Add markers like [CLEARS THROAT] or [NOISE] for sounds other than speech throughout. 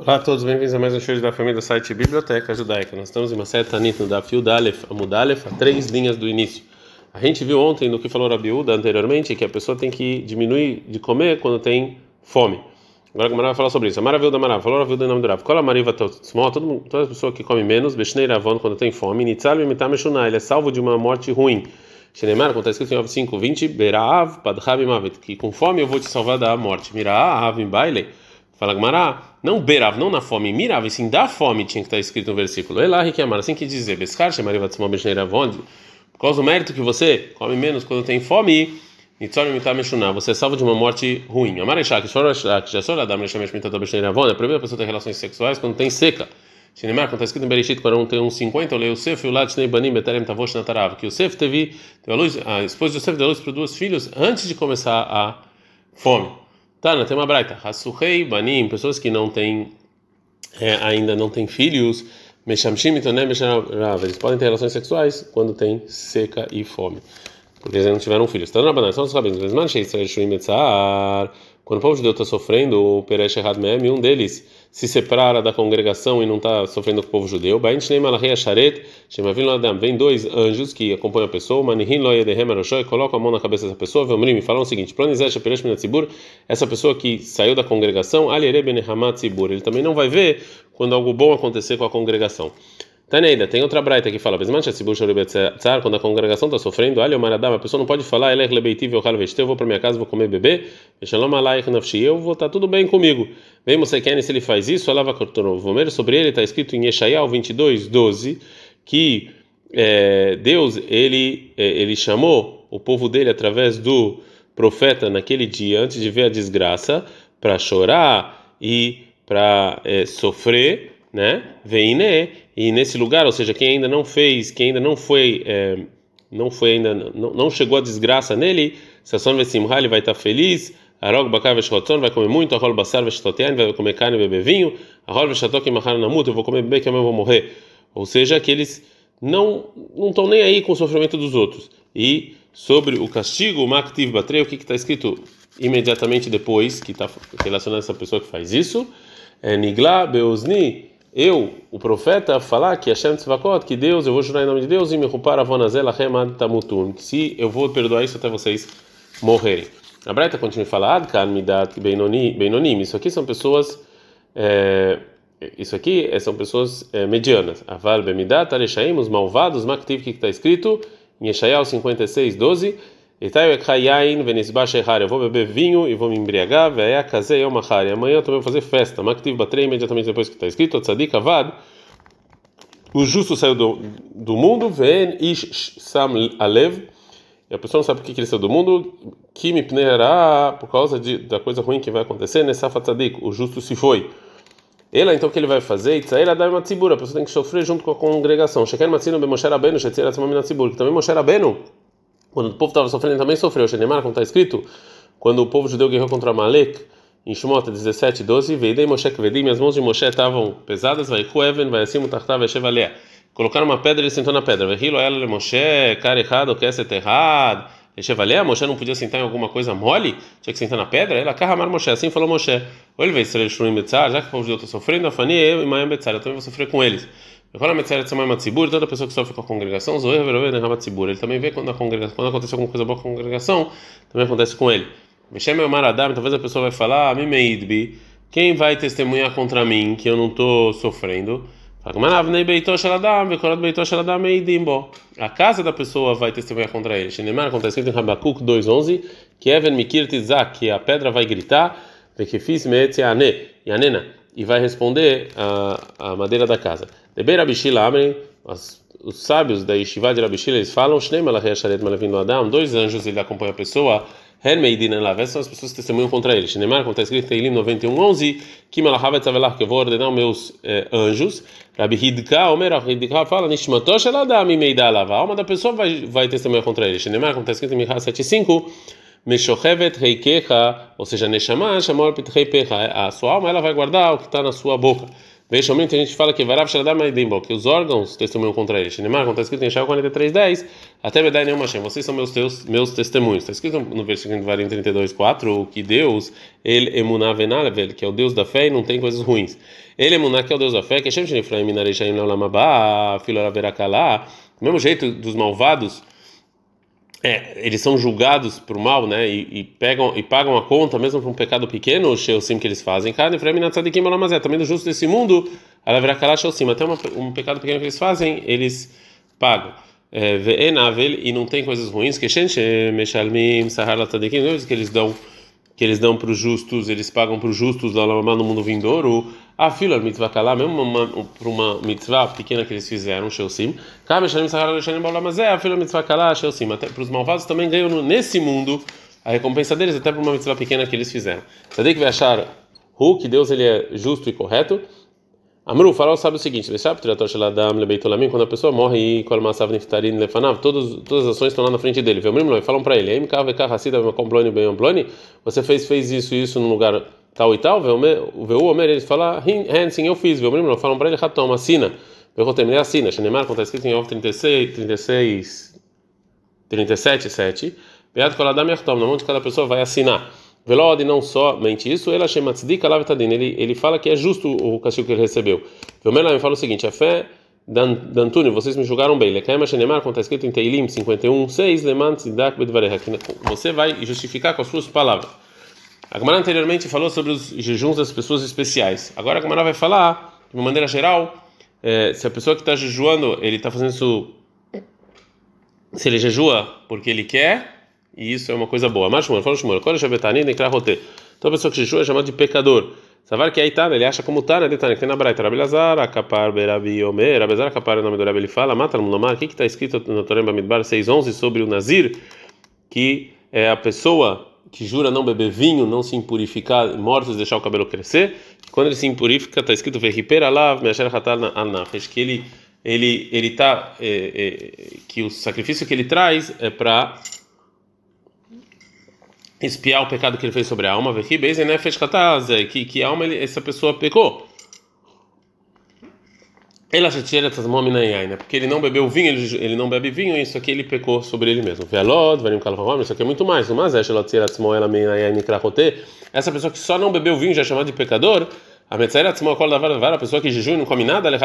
Olá a todos, bem-vindos a mais um show da família do site Biblioteca Judaica. Nós estamos em uma certa Tanit no Dafio Dalef, Amudalef, a três linhas do início. A gente viu ontem no que falou Rabiúda anteriormente que a pessoa tem que diminuir de comer quando tem fome. Agora a Gamara vai falar sobre isso. A Maravilha Marav, falou Rabiúda em nome do Rav. Qual a Mariva Totsmó? Toda pessoa que come menos, Beshnei Ravon quando tem fome, Nitzal Mitameshunah, ele é salvo de uma morte ruim. Shenemar, como está escrito em 5, 20, Beraav, Padhab Mavet, que com fome eu vou te salvar da morte. Miraav, Baile. Fala Gmará, não berav, não na fome, mirava, e sim da fome tinha que estar escrito no versículo. Elahi que amar, assim que dizer, Beskar, Shemariva Tzmó Beshneravond, por causa do mérito que você come menos quando tem fome, Nitzor Mitar Meshunah, você é salvo de uma morte ruim. Amar Eshak, Shor Eshak, Jasor Adam Neshamesh Mitat Beshneravond, é proibido a pessoa ter relações sexuais quando tem seca. Shinemar, quando está escrito em Bereshit, quando tem uns 50, eu leio o Sef, o Lat, Shnei Banim, Beterem Tavosh Natarav, que o Sef teve, a, luz, a esposa de Yosef deu luz para duas filhos antes de começar a fome. Tana, tem uma braita. Hasuhei banim, pessoas que não têm, é, ainda não têm filhos, meshamshim itonem mesharav, eles podem ter relações sexuais quando tem seca e fome, porque eles não tiveram filhos. Tana, banana, são os rabinos. Quando o povo judeu está sofrendo, o Peresh Errad Mem, um deles se separa da congregação e não está sofrendo com o povo judeu. Vem dois anjos que acompanham a pessoa, colocam a mão na cabeça dessa pessoa. E falam o seguinte: essa pessoa que saiu da congregação, ele também não vai ver quando algo bom acontecer com a congregação. Taneida, tem outra braita que fala, quando a congregação está sofrendo, a pessoa não pode falar, eu vou para minha casa, vou comer bebê, eu vou estar tá tudo bem comigo. Vem você quer se ele faz isso, sobre ele está escrito em Yeshayahu 22, 12, que é, Deus ele é, ele chamou o povo dele através do profeta naquele dia antes de ver a desgraça para chorar e para é, sofrer né? Veine e nesse lugar, ou seja, quem ainda não fez, quem ainda não foi, é, não foi ainda, não, não chegou a desgraça nele, Sasson Vesimha, ele vai estar feliz. Arog Bakar Veshotzon vai comer muito, Arol Basar Veshototian vai comer carne e beber vinho, Arol Veshotok e Mahar Namut, eu vou comer bebê que amanhã eu vou morrer. Ou seja, que eles não não estão nem aí com o sofrimento dos outros. E sobre o castigo, o Maktiv Batrei, o que está escrito imediatamente depois, que está relacionado a essa pessoa que faz isso, é Nigla Beozni eu, o profeta, falar que Hashem Tzvakot, que Deus, eu vou jurar em nome de Deus, e me rupar avonazel achem tamutun, que se eu vou perdoar isso até vocês morrerem. A Breta continua a falar, Adkan midat beinonim, isso aqui são pessoas, é, isso aqui são pessoas é, medianas. Aval bemidat areshaim, os malvados, maktiv, que está escrito em Yeshayahu 56, 12, eu vou beber vinho e vou me embriagar, e amanhã eu também vou fazer festa. Maktiv batrei imediatamente depois que está escrito, tzadik avad, o justo saiu do, do mundo, ven ish sam alev, a pessoa não sabe por que ele saiu do mundo, me pneará por causa da coisa ruim que vai acontecer, nessa tzadik, o justo se foi. Ela então o que ele vai fazer? Itzair adar matzibura, a pessoa tem que sofrer junto com a congregação. Sheker matzino be Moshe Rabbeinu, shetzir atzmam minatzibur, que também Moshe Rabbeinu quando o povo estava sofrendo, também sofreu. Shenemar, como está escrito, quando o povo judeu guerreou contra Malek, em Shemot 17, 12, Veidei Moshe Kvedim, minhas mãos de Moshe estavam pesadas, vai Even, vai acima, Tartav, Eshevalea. Colocaram uma pedra ele sentou na pedra. Vehilo ela Moshe, cara errado, quer ser errado. Eshevalea, Moshe não podia sentar em alguma coisa mole, tinha que sentar na pedra. Ela carramar Moshe, assim falou Moshe. Ou ele veio Israel Shurim Betzar, já que o povo judeu está sofrendo, Afani, eu e Mayam Betzar, eu também vou sofrer com eles. Toda pessoa que sofre com a congregação, ele também vê quando a congregação, quando acontece alguma coisa boa com a congregação, também acontece com ele. Talvez a pessoa vai falar, quem vai testemunhar contra mim que eu não estou sofrendo? A casa da pessoa vai testemunhar contra ele. Shinemar acontece em Habakkuk 2:11, que Even Mikir Tizak, que a pedra vai gritar, e Anena, e vai responder a, a madeira da casa. Os sábios da Yeshiva de Rabishila, eles falam, dois anjos, ele acompanha a pessoa, são as pessoas que testemunham contra ele. Shneimar, como está escrito em Teilim 91, 11, Kim Alahavet Avelar, que eu vou ordenar os meus eh, anjos, Rabi Hidka, Omer Hidka fala, Nishmatosh Eladam Meida Alav, a alma da pessoa vai, vai testemunhar contra ele. Shneimar, como está escrito em Michal 7.5, Meshochevet Reikecha, ou seja, Neshama, Shamor Pitrei Pecha, a sua alma ela vai guardar o que está na sua boca. Veja, tem gente fala que Varav Shaladam Aidimbo, que os órgãos testemunham contra ele. Shinemar, como está escrito em Shaul 43:10, até dá nenhuma Hashem, vocês são meus teus, meus testemunhos. Está escrito no versículo 32:4 que Deus, ele emuná venalevel, que é o Deus da fé e não tem coisas ruins. Ele emuná que é o Deus da fé, que Hashem Shinifraim Minareishaim Laulamabá, Filo Araverakalá, do mesmo jeito dos malvados é, eles são julgados por mal, né? E, e, pegam e pagam a conta mesmo por um pecado pequeno, o sim que eles fazem. Cada também do justo desse mundo, ela verá sim, até uma, um pecado pequeno que eles fazem, eles pagam. É, e não tem coisas ruins que eles dão que eles dão para os justos, eles pagam para os justos lá no mundo vindouro. A fila mitzvah kalá, mesmo para uma mitzvah pequena que eles fizeram, sheusim. Cabe shanim sahara shanim mas é a fila mitzvah kalá, sheusim. Até para os malvados também ganham nesse mundo a recompensa deles, até para uma mitzvah pequena que eles fizeram. Você que vai achar Hu, que Deus ele é justo e correto. Amru, farol sabe o seguinte: quando a pessoa morre e todas, todas as ações estão lá na frente dele. Falam para ele: você fez, fez isso e isso num lugar tal e tal. O Omer, ele fala: sim, eu fiz. Falam para ele: Hatom, assina. Eu terminei assina. Shenemar, quando está escrito em Ov 36, 36, 37, 7. Beat Koladam Yachtom, na mão de cada pessoa vai assinar. Velod não somente isso, ele ele ele fala que é justo o castigo que ele recebeu. Velmela me fala o seguinte: a fé Dantúnio, vocês me julgaram bem. Lekaima Shenemar, como está escrito em Teilim 51, 6, Lemant Zidak Bedvareha, você vai justificar com as suas palavras. A Gemara anteriormente falou sobre os jejuns das pessoas especiais. Agora a Gemara vai falar, de uma maneira geral, é, se a pessoa que está jejuando, ele está fazendo isso. Se ele jejua porque ele quer e isso é uma coisa boa. Mas Shmuel, fala Shmuel, quando Shabetani Nekrahote, toda pessoa que jejua é chamada de pecador. Savar que aí tá, ele acha como tá, né? Detane, que tem na Braita, Rabelazar, Akapar, Berabi, Omer, Rabelazar, Akapar, o nome do Rabi, ele fala, mata no o que está escrito no Torem Bamidbar 6.11 sobre o Nazir, que é a pessoa que jura não beber vinho, não se impurificar, mortos, deixar o cabelo crescer. Quando ele se impurifica, está escrito Verriperalav, Measher Hatal Al-Nafesh, que ele ele ele tá é, é, que o sacrifício que ele traz é para espiar o pecado que ele fez sobre a alma, que que alma ele, essa pessoa pecou. Ela tira essas né? Porque ele não bebeu vinho, ele, ele não bebe vinho, isso aqui ele pecou sobre ele mesmo. Velod, varim kalvavam, isso aqui é muito mais. Mas é essa pessoa que só não bebeu vinho já é chamada de pecador. A a pessoa que jejum e não come nada, ela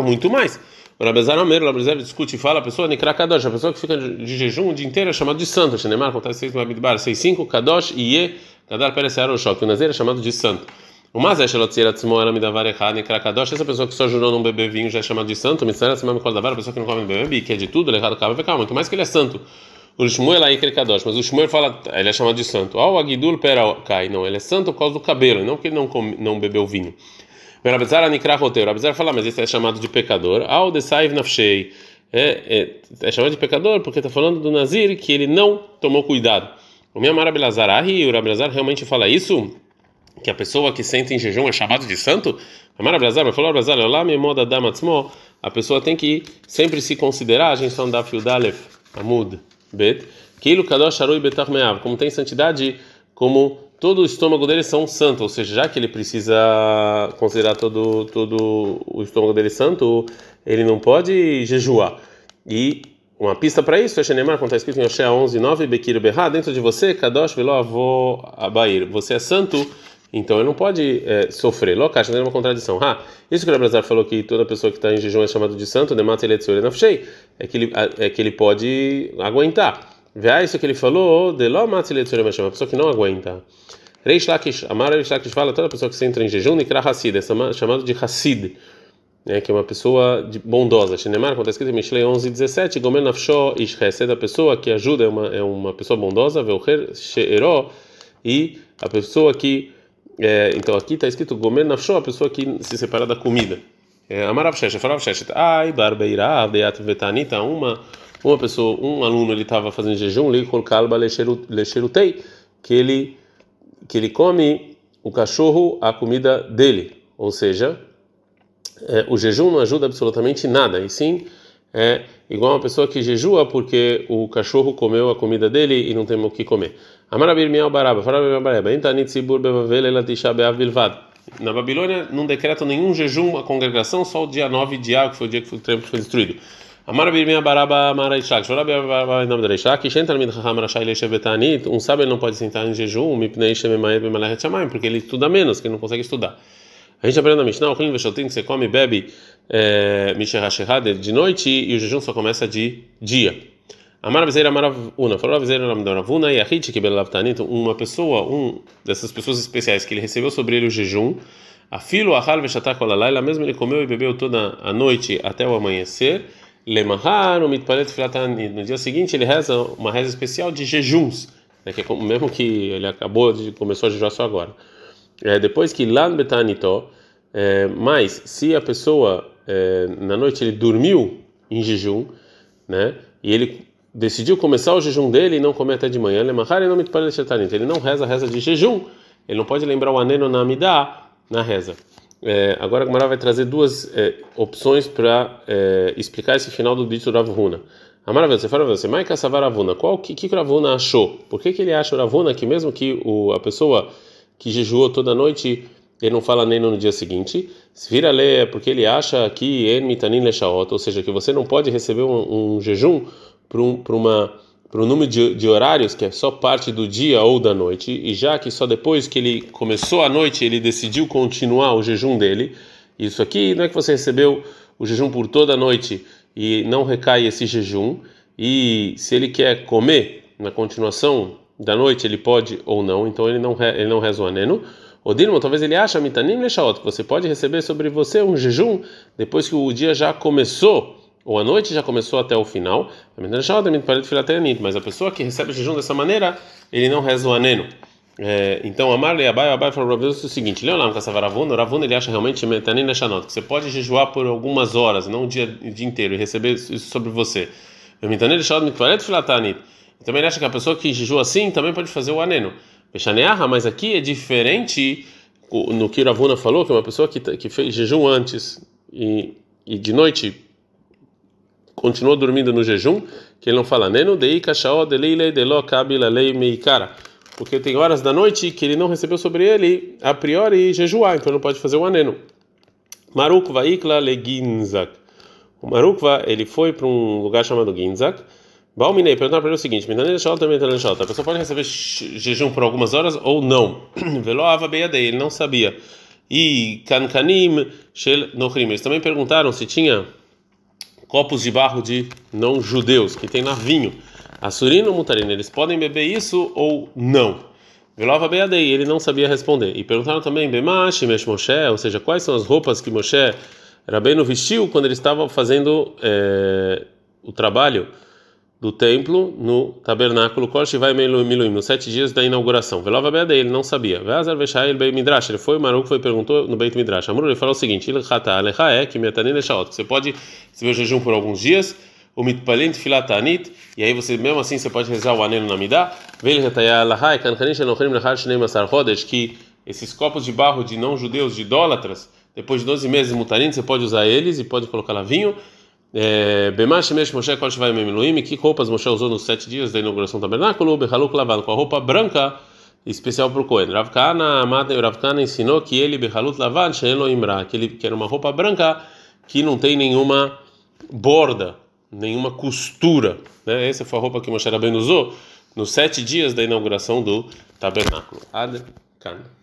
muito mais. O Rabezar Amer, o Rabezar discute e fala, a pessoa Nikra Kadosh, a pessoa que fica de jejum o dia inteiro é chamada de santo. Shenemar, acontece 6 no Abidbar, 6.5, Kadosh, Iye, Kadar Peres Aroshok. O Nazer é chamado de santo. O Mazé Shelotzir Atzmo era Midavar Echad, Nikra Kadosh, essa pessoa que só jurou não beber vinho já é chamada de santo. Atzmo Mikol Davar, a pessoa que não come bebê, que é de tudo, Lechad Kava Vekal, muito mais que ele é santo. O Shmuel aí Kadosh, mas o Shmuel fala, ele é chamado de santo. Ao Agidul Pera Kai, não, ele é santo por causa do cabelo, não porque ele não, come, não bebeu vinho. O roteiro. O Rabizar fala, mas esse é chamado de pecador. Ao Desaiv Nafshei. É, é, é chamado de pecador porque está falando do Nazir que ele não tomou cuidado. O meu Amar Abelazar, o Rabelazar realmente fala isso? Que a pessoa que senta em jejum é chamado de santo? Amar Abelazar, mas falou Abelazar, lá me moda damatzmo. A pessoa tem que sempre se considerar, a gente está no Daf Yudalef, Amud, Bet, que ilu kadosh arui betach meav, como tem santidade, como todo o estômago dele são santo, ou seja, já que ele precisa considerar todo, todo o estômago dele santo, ele não pode jejuar. E uma pista para isso é Shenemar, quando está escrito em Oshea 11, 9, Bekir Berra, dentro de você, Kadosh Velo Avô Abair, você é santo, então ele não pode é, sofrer. Locash, não é uma contradição. Ah, isso que o Abrazar falou que toda pessoa que está em jejum é chamada de santo, Demat Eletzor Nafshei, é ele é que ele pode aguentar. Vê isso que ele falou, de lo uma pessoa que não aguenta. Reish Lakish, Amar Reish Lakish fala, toda pessoa que se entra em jejum, Nikra Hassid, é chamado de Hassid, né, que é uma pessoa bondosa. Shinemar, quando está escrito em Mishlei 11, 17, Gomer Nafsho Ish Hesed, a pessoa que ajuda é uma, é uma pessoa bondosa, Velcher She'ero, e a pessoa que, é, então aqui está escrito Gomer Nafsho, a pessoa que se separa da comida. É, Amar Avsheshet, fala Avsheshet, Ai, Barbeirá, Beat Vetanita, uma, uma pessoa, um aluno, ele estava fazendo jejum, Likol Kalba Lecherutei, que ele que ele come o cachorro a comida dele, ou seja, é, o jejum não ajuda absolutamente nada, e sim é igual uma pessoa que jejua porque o cachorro comeu a comida dele e não tem o que comer. Amarabir miau baraba, farabir baraba, entanit sibur. Na Babilônia não decretam nenhum jejum a congregação, só o dia 9 de Av, que foi o dia que o templo foi destruído. Amar Birmia Baraba Maraishak, Shorab Baraba Nam Draishak, Shentar Mid Chacham Rashai Leishev Betanit, um sábio não pode sentar em jejum, Mipnei Shememaed Bemalachet Shamayim, porque ele estuda menos, que não consegue estudar. A gente aprende na Mishnah, o Klin Veshotin, que você come e bebe Mishahashehad de noite e o jejum só começa de dia. Amar Bezeira Maravuna, falou Bezeira Maravuna e a Hit que Belavtanit, uma pessoa, um dessas pessoas especiais que ele recebeu sobre ele o jejum, a filo Ahal Veshatak Olalaila, mesmo ele comeu e bebeu toda a noite até o amanhecer. Lemahar, o mitpalet filatanid. No dia seguinte ele reza uma reza especial de jejuns, né, que é como, mesmo que ele acabou de começou a jejuar só agora. É, depois que lan betanito, é, mas se a pessoa é, na noite ele dormiu em jejum, né, e ele decidiu começar o jejum dele e não comer até de manhã, lemahar não mitpalet filatanid. Ele não reza a reza de jejum, ele não pode lembrar o aneno na amidá na reza. É, agora a Gemara vai trazer duas é, opções para é, explicar esse final do dito Ravuna. A maravilha, você fala você, Maika Savaravuna, qual que que Ravuna achou? Por que que ele acha o Ravuna que mesmo que o, a pessoa que jejuou toda noite ele não fala nem no dia seguinte? Se vira ler é porque ele acha que en mitanin ou seja, que você não pode receber um, um jejum para um, uma para o número de, de, horários que é só parte do dia ou da noite e já que só depois que ele começou a noite ele decidiu continuar o jejum dele isso aqui não é que você recebeu o jejum por toda a noite e não recai esse jejum e se ele quer comer na continuação da noite ele pode ou não então ele não ele não reza o aneno. Talvez ele acha mitanim leshaot que você pode receber sobre você um jejum depois que o dia já começou ou a noite já começou até o final, mas a pessoa que recebe o jejum dessa maneira, ele não reza o aneno. É, então, Amar e Abai, Abai falou para o seguinte: Leolam Kassavaravuna, Ravuna ele acha realmente que você pode jejuar por algumas horas, não o dia, o dia inteiro, e receber isso sobre você. Metanin Filatanit. Também ele acha que a pessoa que jejua assim também pode fazer o aneno. Mas aqui é diferente no que Ravuna falou, que uma pessoa que, que fez jejum antes e, e de noite continuou dormindo no jejum, que ele não fala neno dei lei meikara, porque tem horas da noite que ele não recebeu sobre ele a priori jejuar, então não pode fazer o aneno. Marukva ikla le ginzak. O Marukva, ele foi para um lugar chamado Ginzak. Balminei perguntar para ele o seguinte: a pessoa pode receber jejum por algumas horas ou não? [CLEARS THROAT] Veloava beiadei, ele não sabia. E kankanim shel nochrim. Eles também perguntaram se tinha copos de barro de não judeus, que tem na vinho. Assurino ou mutarino, eles podem beber isso ou não? Velova Beadei, ele não sabia responder. E perguntaram também, Bemash, Mesh Moshe, ou seja, quais são as roupas que Moshe Rabbeinu vestiu quando ele estava fazendo é, o trabalho do templo no tabernáculo Kol Shivai Miluim, nos sete dias da inauguração. Velova Beada, ele não sabia. Veazar Veshael Beit Midrash, ele foi o Maruco foi perguntou no Beit Midrash. Amor, ele falou o seguinte. Você pode receber o jejum por alguns dias, o Mitpalint Filatanit, e aí você mesmo assim você pode rezar o anelo na Lechar Shnei Masar Hodesh, que esses copos de barro de não judeus, de idólatras, depois de 12 meses mutarim, você pode usar eles e pode colocar lá vinho. Bemash Moshe Kol Shvai Meluim, que roupas Moshe usou nos sete dias da inauguração do tabernáculo? Behaluk lavado com a roupa branca especial para o Cohen. Rav Kana, Rav Kana ensinou que ele Behalut lavado, Sheelo Imra, que ele que era uma roupa branca que não tem nenhuma borda, nenhuma costura. Né? Essa foi a roupa que Moshe Rabbeinu usou nos sete dias da inauguração do tabernáculo. Ad Kana.